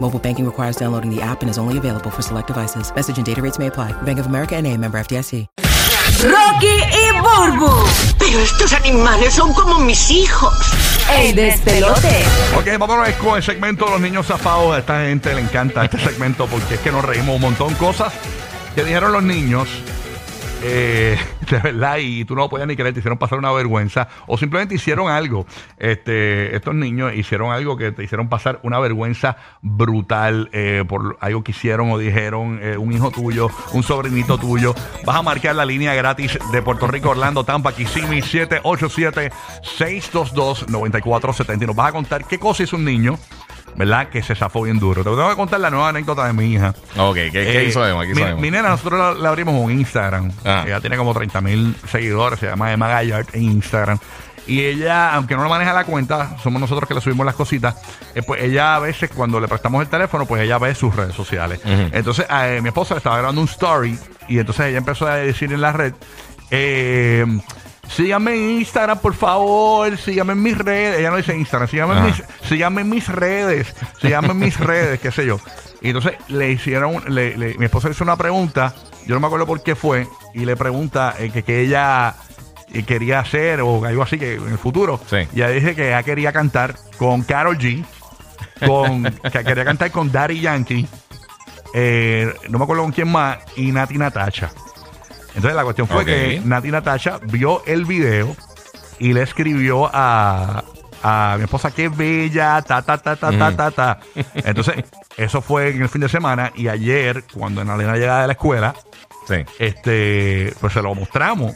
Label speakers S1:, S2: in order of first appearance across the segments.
S1: Mobile banking requires downloading the app and is only available for select devices. Message and data rates may apply. Bank of America and a member FDIC.
S2: Rocky y Burbu. Pero estos animales son como mis hijos. El despelote.
S3: Ok, vámonos con el segmento de los niños zafados. A esta gente le encanta este segmento porque es que nos reímos un montón cosas que dijeron los niños. Eh, de verdad, y tú no lo podías ni creer, te hicieron pasar una vergüenza o simplemente hicieron algo. Este, estos niños hicieron algo que te hicieron pasar una vergüenza brutal eh, por algo que hicieron o dijeron eh, un hijo tuyo, un sobrinito tuyo. Vas a marcar la línea gratis de Puerto Rico, Orlando, Tampa, Kissimmee, 787-622-9470. Y nos vas a contar qué cosa hizo un niño. ¿Verdad? Que se zafó bien duro. Te tengo que contar la nueva anécdota de mi hija.
S4: Ok, ¿qué, qué
S3: Eh,
S4: hizo Emma? ¿Qué hizo
S3: mi,
S4: Emma?
S3: mi nena, nosotros la, la abrimos un Instagram.
S4: Ah.
S3: Ella tiene como 30 mil seguidores, se llama Emma Gallard en Instagram. Y ella, aunque no lo maneja la cuenta, somos nosotros que le subimos las cositas. eh, pues ella a veces, cuando le prestamos el teléfono, pues ella ve sus redes sociales. Entonces, eh, mi esposa le estaba grabando un story y entonces ella empezó a decir en la red. Eh, Síganme en Instagram, por favor. Síganme en mis redes. Ella no dice Instagram. Síganme, en
S4: Ajá.
S3: mis, síganme en mis redes. Síganme en mis redes, qué sé yo. Y entonces le hicieron, le- le- mi esposa le hizo una pregunta. Yo no me acuerdo por qué fue. Y le pregunta eh, que, que ella eh, quería hacer o algo así que en el futuro.
S4: Sí.
S3: Y ella dice que ella quería cantar con Carol G. Con, que quería cantar con Daddy Yankee. eh, no me acuerdo con quién más. Y Nati Natacha. Entonces la cuestión fue que Nati Natacha vio el video y le escribió a, a mi esposa, qué bella, ta, ta, ta, ta, ta, ta, ta. Entonces, eso fue en el fin de semana y ayer, cuando Nalena llegaba de la escuela,
S4: Sí.
S3: este, pues se lo mostramos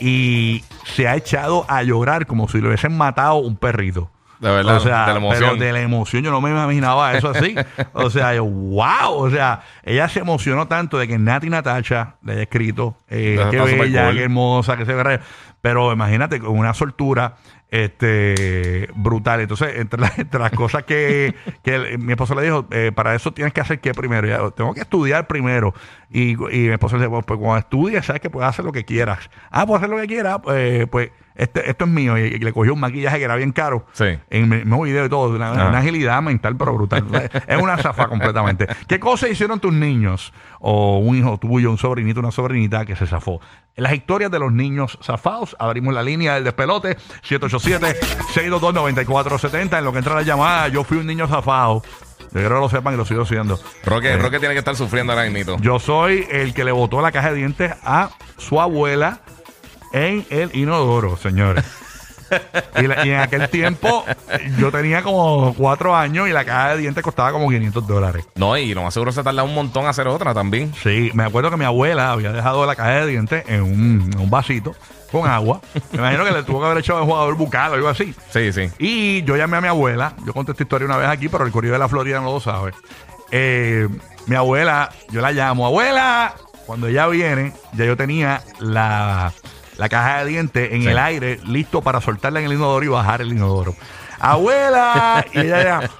S3: y se ha echado a llorar como si le hubiesen matado un perrito.
S4: De verdad,
S3: o sea,
S4: de la emoción.
S3: pero de la emoción yo no me imaginaba eso así. o sea, yo, wow, o sea, ella se emocionó tanto de que Nati Natacha le haya escrito, eh, qué bella, qué hermosa, que se ve. Pero imagínate, con una soltura este brutal. Entonces, entre, las- entre las cosas que, que el- mi esposo le dijo, eh, para eso tienes que hacer qué primero. Y yo, tengo que estudiar primero. Y, y mi esposo le dijo, pues cuando estudies, sabes que puedes hacer lo que quieras. Ah, puedo hacer lo que quiera, pues, pues este, esto es mío. Y, y le cogió un maquillaje que era bien caro.
S4: Sí.
S3: En el mismo video y todo. Una, una agilidad mental, pero brutal. es una zafa completamente. ¿Qué cosas hicieron tus niños? O un hijo tuyo, un sobrinito, una sobrinita que se zafó. Las historias de los niños zafados. Abrimos la línea del despelote. 787-622-9470. En lo que entra la llamada, yo fui un niño zafado. Yo quiero que lo sepan y lo sigo siendo.
S4: Roque,
S3: Eh,
S4: Roque tiene que estar sufriendo ahora mismo.
S3: yo soy el que le botó la caja de dientes a su abuela en el inodoro, señores. Y, la- y en aquel tiempo yo tenía como cuatro años y la caja de dientes costaba como 500 dólares.
S4: No, y lo más seguro se tarda un montón hacer otra también.
S3: Sí, me acuerdo que mi abuela había dejado la caja de dientes en un, en un vasito con agua. Me imagino que le tuvo que haber echado el jugador bucal o algo así.
S4: Sí, sí.
S3: Y yo llamé a mi abuela. Yo conté esta historia una vez aquí, pero el corrido de la Florida no lo sabe. Eh, mi abuela, yo la llamo, abuela. Cuando ella viene, ya yo tenía la, la caja de dientes en
S4: Sí.
S3: el aire, listo para soltarla en el inodoro y bajar el inodoro. Abuela, y ella ya,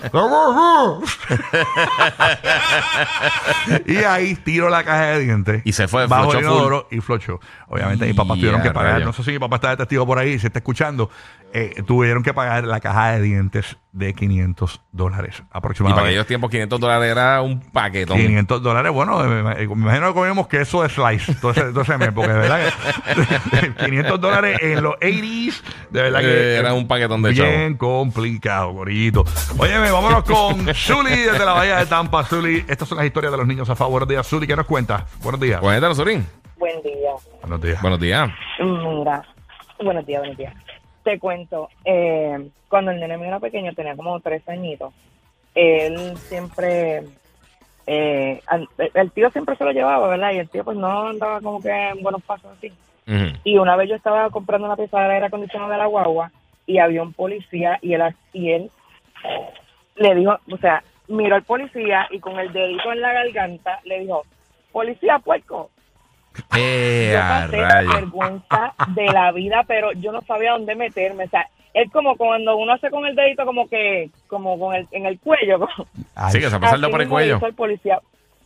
S3: y ahí tiro la caja de dientes.
S4: Y se fue,
S3: bajo el
S4: full.
S3: inodoro y flochó. Obviamente mis papás tuvieron que
S4: Ya,
S3: pagar. No sé si mi papá está de testigo por ahí, se está escuchando. Eh, tuvieron que pagar la caja de dientes de 500 dólares
S4: Y para
S3: aproximadamente.
S4: aquellos tiempos 500 dólares era un paquetón.
S3: 500 dólares, bueno, eh, me, me imagino que comíamos queso de slice ese mes, porque de verdad que 500 dólares en los 80s, de verdad que
S4: Eh, era un paquetón de
S3: Bien complicado, gorillito. Óyeme, vámonos con Zuli desde la Bahía de Tampa. Zuli, estas son las historias de los niños a favor. Buenos días, Zuli, ¿qué nos cuentas? Buenos días.
S4: Cuéntanos, Sorín.
S5: Buen día.
S3: Buenos días.
S4: Buenos días.
S5: Mira, buenos días, buenos días. Te cuento, eh, cuando el nene mío era pequeño, tenía como tres añitos, él siempre, eh, al- el tío siempre se lo llevaba, ¿verdad? Y el tío pues no andaba como que en buenos pasos así.
S4: Ujú.
S5: Y una vez yo estaba comprando una pieza de aire acondicionado de la guagua y había un policía y él, y él le dijo, o sea, miró al policía y con el dedito en la garganta le dijo, policía puerco.
S4: Eh,
S5: Yo pasé la
S4: rayos.
S5: vergüenza de la vida, pero yo no sabía dónde meterme. O sea, es como cuando uno hace con el dedito como que, como con el, en el cuello.
S3: Ay,
S4: Sí, que se pasa el dedo
S5: así
S4: por el cuello.
S5: el policía.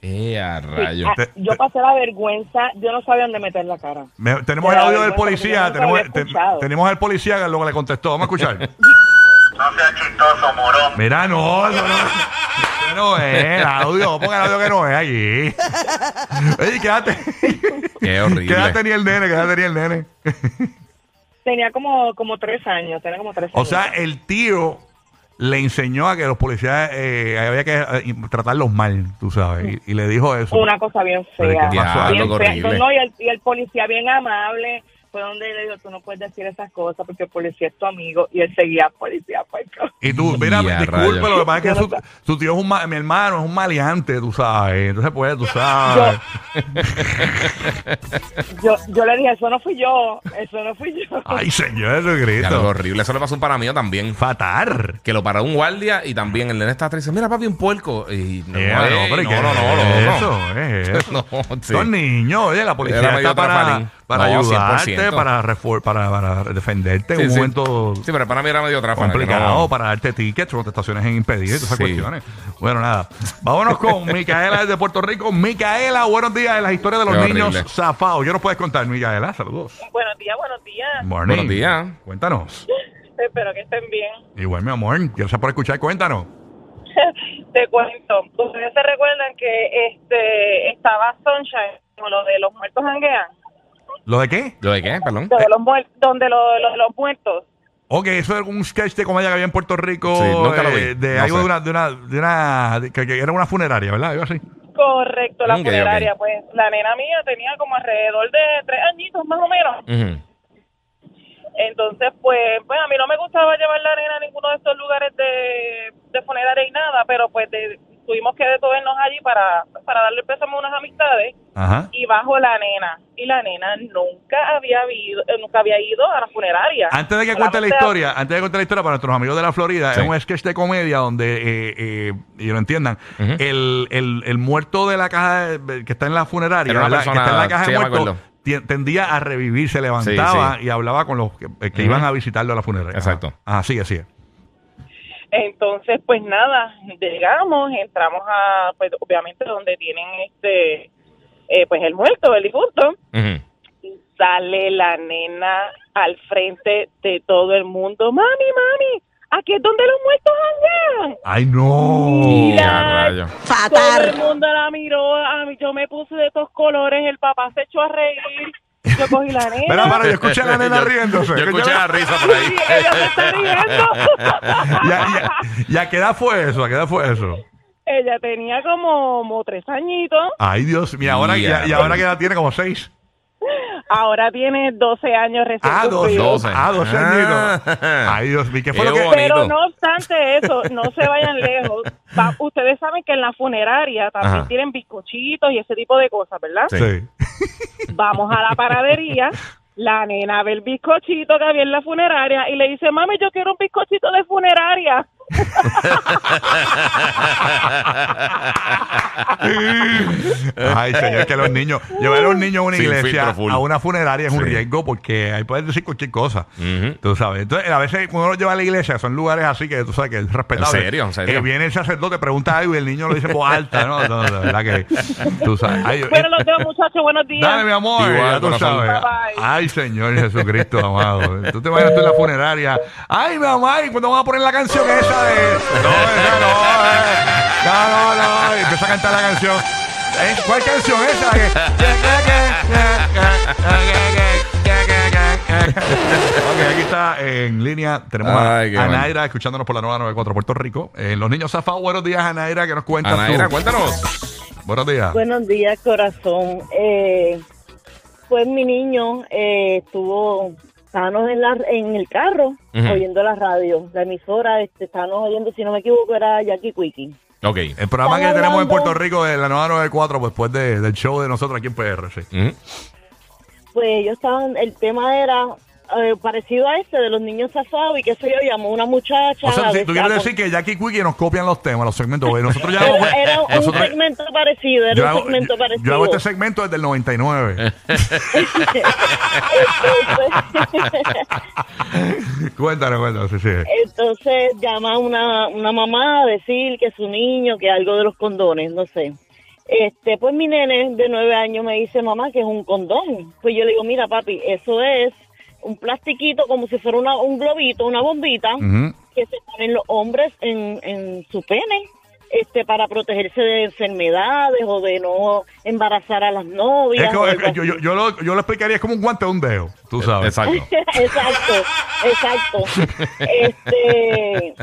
S4: Eh, a
S5: Sí,
S4: rayos.
S5: ah, yo pasé la vergüenza, yo no sabía dónde meter la cara.
S3: me- tenemos
S5: de
S3: el audio del policía. Tenemos,
S5: había
S3: te-
S5: escuchado.
S3: tenemos al policía que luego le contestó. Vamos a escuchar.
S6: No seas chistoso, morón.
S3: Mira, no, no, no. Que no es el audio. Ponga el audio que no es allí. Oye, quédate.
S4: Qué horrible.
S3: ¿Qué edad tenía el nene? ¿Qué edad tenía el nene?
S5: Tenía como, como tres años, tenía como tres
S3: O sea, el tío le enseñó a que los policías eh, había que eh, tratarlos mal, tú sabes. Y, y le dijo eso.
S5: una cosa bien fea. Bien fea. No, y, el, y el policía bien amable fue donde le dijo, tú no puedes decir esas cosas porque el policía es tu amigo. Y él seguía, policía, pues.
S3: Y tú, mira,
S4: Ya,
S3: disculpe,
S4: rayos.
S3: lo que pasa es que su, su tío es un ma- mi hermano es un maleante, tú sabes. Entonces, pues, tú sabes.
S5: Yo, yo le dije, eso no fui yo, eso no fui yo.
S3: Ay, Señor
S4: Ya, lo
S3: Jesucristo.
S4: horrible. Eso le pasó a un pana mío también.
S3: Fatar.
S4: Que lo paró un guardia y también el nene estaba atrás y dice, mira papi, un puerco. Y no,
S3: Eh, no, pero ¿y
S4: no,
S3: qué
S4: no, no,
S3: es
S4: no, no.
S3: eso? Es eso.
S4: No, sí.
S3: Son niños, oye, la policía
S4: Era medio
S3: está para. Para
S4: No,
S3: ayudarte,
S4: 100%.
S3: para, refor- para, para defenderte
S4: Sí,
S3: en un
S4: sí.
S3: momento
S4: Sí, pero era medio
S3: complicado, para darte tickets, contestaciones en impedir, todas esas
S4: Sí.
S3: cuestiones. Bueno, nada. Vámonos con Micaela de Puerto Rico. Micaela, buenos días en las historias de los
S4: Qué
S3: niños
S4: horrible.
S3: zafados. ¿Qué nos puedes contar, Micaela? Saludos.
S5: Buenos días, buenos días.
S3: Morning.
S4: Buenos días.
S3: Cuéntanos.
S5: Espero que estén bien.
S3: Igual, mi amor. Gracias por escuchar. Cuéntanos.
S5: Te cuento, ustedes se recuerdan que este estaba Sunshine, como lo de los muertos janguean,
S3: ¿Lo de qué?
S4: ¿Lo de qué? Perdón.
S5: lo de los muer- donde lo- lo- los muertos.
S3: Ok, eso era un sketch de comedia que había en Puerto Rico.
S4: Sí, nunca lo vi.
S3: eh, De
S4: No
S3: algo
S4: sé.
S3: de una, de una, de una, de- que, que era una funeraria, ¿verdad? Algo así.
S5: Correcto, la funeraria. Pues la nena mía tenía como alrededor de tres añitos más o menos. Entonces, pues, pues a mí no me gustaba llevar la nena a ninguno de estos lugares de, de funeraria y nada, pero pues de- tuvimos que detenernos allí para, para darle pésame a unas amistades
S3: Ajá.
S5: y bajo la nena. Y la nena nunca había ido, eh, nunca había ido a la funeraria.
S3: Antes de que cuente la historia, antes de contar la historia para nuestros amigos de la Florida,
S4: Sí.
S3: es un sketch de comedia donde, eh, eh, y lo entiendan, el, el, el muerto de la caja de- que está en la funeraria, que está en la caja
S4: sí,
S3: de muertos, tendía a revivir, se levantaba
S4: Sí,
S3: y hablaba con los que, iban a visitarlo a la funeraria.
S4: Exacto.
S3: Ah, sigue, sigue.
S5: Entonces, pues nada, llegamos, entramos a, pues obviamente donde tienen este, eh, pues el muerto, el difunto, y sale la nena al frente de todo el mundo. Mami, mami, aquí es donde los muertos andan.
S3: ¡Ay, no!
S5: Mira.
S4: Rayos.
S5: Todo el mundo la miró, a mí, yo me puse de estos colores, el papá se echó a reír, yo cogí la nena.
S3: Mira, para, yo escuché a la nena riéndose.
S4: Yo escuché la risa por ahí.
S5: Ella se está riendo.
S3: ¿Y a, y y qué edad fue eso? ¿A qué edad fue eso?
S5: Ella tenía como, como tres añitos.
S3: Ay, Dios mío. Ahora, y,
S4: Ya,
S3: y ahora que edad tiene como seis.
S5: Ahora tiene 12 años recién
S3: Ah, dos,
S5: cumplidos.
S4: Doce.
S3: Ah, 12
S4: Ah.
S3: añitos. Ay, Dios mío. ¿Qué fue
S4: Qué
S3: lo que.?
S4: bonito.
S5: Pero no obstante eso, no se vayan lejos. Va- ustedes saben que en la funeraria también
S4: Ajá.
S5: tienen bizcochitos y ese tipo de cosas, ¿verdad?
S4: Sí.
S5: Vamos a la paradería. La nena ve el bizcochito que había en la funeraria y le dice, mami, yo quiero un bizcochito de funeraria.
S3: Ay, señor, que los niños. Llevar a un niño a una
S4: Sin
S3: iglesia,
S4: filtro full.
S3: a una funeraria es un
S4: Sí.
S3: riesgo porque ahí puedes decir cualquier cosa.
S4: Ujú.
S3: Tú sabes. Entonces, a veces cuando uno lo lleva a la iglesia, son lugares así que tú sabes que es respetable.
S4: ¿En serio? ¿En serio?
S3: Que viene el sacerdote, pregunta algo y el niño lo dice en voz alta, ¿no? No, de verdad que. Tú sabes. Ay,
S5: Bueno,
S3: eh,
S5: los veo, muchachos. Buenos días.
S3: Dale, mi amor,
S4: Igual,
S3: ya tú
S4: corazón.
S3: sabes.
S5: Bye, bye.
S3: Ay, Señor Jesucristo, amado. Tú te vayas tú en la funeraria. Ay, mi mamá, ¿y cuándo vamos a poner la canción esa No, esa no. eh. No, no, no. Empieza a cantar la canción. ¿Eh? ¿Cuál canción esa? ok, aquí está en línea. Tenemos a,
S4: Ay,
S3: a
S4: bueno.
S3: Naira escuchándonos por la nueva 94 Puerto Rico. Eh, los niños zafados, buenos días, Anaira, que nos cuentas
S4: Anaira,
S3: tú?
S4: cuéntanos.
S3: Buenos días.
S7: Buenos días, corazón. Eh, pues mi niño eh, estuvo estábamos en, la, en el carro oyendo la radio, la emisora, este, estábamos oyendo, si no me equivoco, era Jackie Quickie.
S4: Ok.
S3: El programa que tenemos en Puerto Rico de la 994 pues, después de- del show de nosotros aquí en PR. Sí.
S7: Pues ellos estaban, el tema era eh, parecido a este de los niños zafados y que eso yo llamó una muchacha.
S3: O sea, si tú quieres decir que Jackie Quickie nos copian los temas, los segmentos. Nosotros ya
S7: era, era un
S3: nosotros-
S7: segmento parecido, era un
S3: hago,
S7: segmento
S3: yo-
S7: parecido.
S3: yo hago este segmento desde el 99. cuéntanos, cuéntanos. Sí, sí.
S7: Entonces llama una, una mamá a decir que su niño, que algo de los condones, no sé. Este, pues mi nene de nueve años me dice, mamá, que es un condón. Pues yo le digo, mira, papi, eso es un plastiquito como si fuera una, un globito, una bombita, que se ponen los hombres en, en su pene. Este, para protegerse de enfermedades o de no embarazar a las novias.
S3: Es que-
S7: o
S3: es
S7: algo
S3: que yo, yo, yo lo, yo lo explicaría es como un guante de un dedo, tú sabes.
S4: Exacto.
S7: exacto, exacto. Este,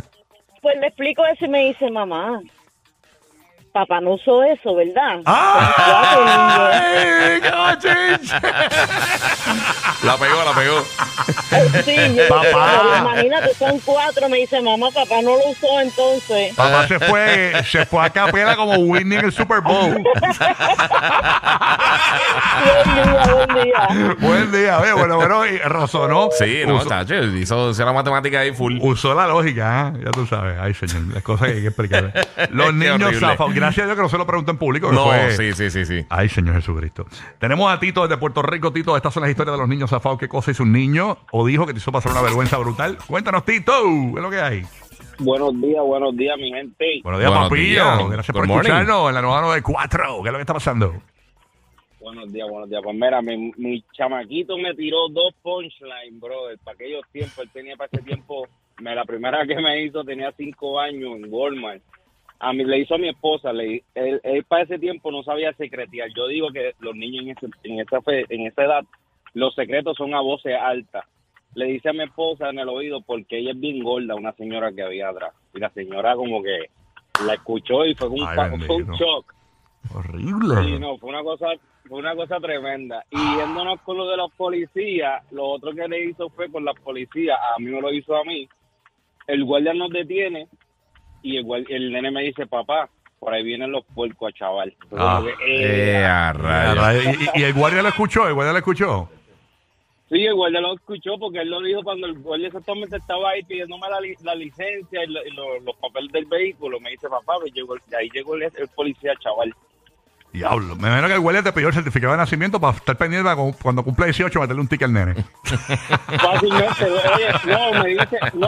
S7: pues le explico eso y me dice, mamá, papá no usó eso, ¿verdad?
S3: ¡Ay!
S4: La pegó, la pegó.
S7: Sí, yo-
S3: Papá.
S7: pero imagínate, son cuatro, me dice, mamá, papá no lo usó entonces.
S3: Papá se fue, se fue a capela como Whitney en el Super Bowl.
S7: Buen día, buen día.
S3: Buen día, oye, bueno, bueno, y razonó.
S4: Sí, no,
S3: usó,
S4: hizo, hizo la matemática ahí full.
S3: usó la lógica, ¿ah? ya tú sabes. Ay, señor, las cosas que hay que explicar. Los niños zafados. Gracias a Dios que no se lo pregunté en público.
S4: No,
S3: fue-
S4: sí, sí, sí, sí.
S3: Ay, Señor Jesucristo. Tenemos a Tito desde Puerto Rico. Tito, estas son las historias de los niños zafados. ¿Qué cosa hizo un niño o dijo que te hizo pasar una vergüenza brutal? Cuéntanos, Tito. ¿Qué es lo que hay?
S8: Buenos días, buenos días, mi gente.
S3: Buenos días,
S4: Buenos
S3: papillo.
S4: días.
S3: Gracias
S4: Good
S3: por
S4: morning.
S3: escucharnos en la nueva 94. ¿Qué es lo que está pasando?
S8: Buenos días, buenos días. Pues mira, mi, mi chamaquito me tiró dos punchlines, brother. Para aquellos tiempos, él tenía para ese tiempo, me, la primera que me hizo tenía cinco años en Walmart. A mí le hizo a mi esposa, le, él, él para ese tiempo no sabía secretear. Yo digo que los niños en, ese- en, esa fe- en esa edad, los secretos son a voces altas. Le dice a mi esposa en el oído porque ella es bien gorda, una señora que había atrás. Y la señora como que la escuchó y fue un,
S3: Ay,
S8: pa-
S3: bendito.
S8: fue un shock.
S3: Horrible.
S8: Sí, no, fue una cosa, fue una cosa tremenda. Y yéndonos con lo de los policías, lo otro que le hizo fue con las policías, a mí me lo hizo a mí. El guardia nos detiene y el, guar- el nene me dice, papá, por ahí vienen los puercos, chaval.
S3: Ah,
S8: que, eh,
S4: Eh, a
S3: Ah,
S4: rayos.
S3: rayos. ¿Y, y- y el guardia lo escuchó? ¿El guardia lo escuchó?
S8: Sí, el guardia lo escuchó porque él lo dijo cuando el guardia exactamente estaba ahí pidiéndome la, la licencia y, lo- y lo- los papeles del vehículo. Me dice, papá, pues llegó, ahí llegó el policía, chaval.
S3: Diablo. Me imagino que el guardia te pidió el certificado de nacimiento para estar pendiente para cu- cuando cumple 18 meterle un ticket al nene.
S8: Fácilmente, oye, no, me dice, no,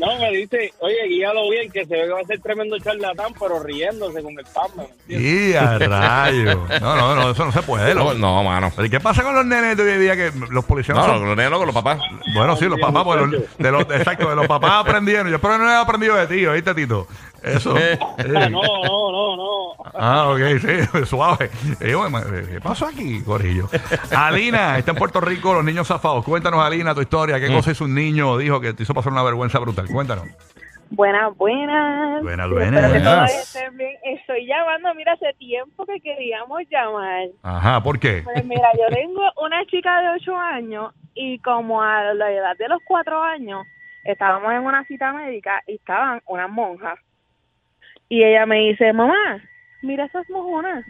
S8: no, me dice, oye, guíalo bien, que se ve que va a ser tremendo charlatán, pero riéndose con el pan, ¿me entiendes?
S3: Y a rayo. No, no, no, eso no se puede.
S4: No,
S3: lo-
S4: no, mano.
S3: Pero ¿y qué pasa con los nenes de hoy en día que los policías no
S4: No,
S3: son-
S4: los nenes, los papás.
S3: Bueno, sí, los papás, pues, los- de los, exacto, de los papás aprendieron. Yo espero que no hayas aprendido de ti, ¿oíste, Tito? Eso.
S8: Ah,
S3: Sí.
S8: no, no, no, no.
S3: Ah, ok, sí, suave. Eh, bueno, ¿Qué pasó aquí, Corillo? Alina, está en Puerto Rico, los niños zafados. Cuéntanos, Alina, tu historia. ¿Qué cosa hizo un niño dijo que te hizo pasar una vergüenza brutal? Cuéntanos.
S9: Buenas, buenas.
S3: Buenas, buenas. Buenas.
S9: Estoy llamando, mira, hace tiempo que queríamos llamar.
S3: Ajá, ¿por qué?
S9: Pues mira, yo tengo una chica de 8 años y como a la edad de los 4 años estábamos en una cita médica y estaban unas monjas. Y ella me dice, mamá, mira esas mojonas.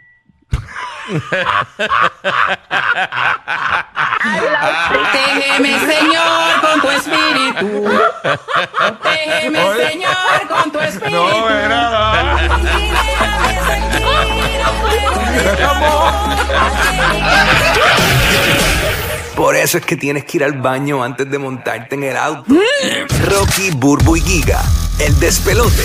S10: Protégeme, Señor, con tu espíritu. Protégeme. Señor, con tu espíritu.
S3: No, era
S11: Por eso es que tienes que ir al baño antes de montarte en el auto. Rocky, Burbu y Giga, el despelote.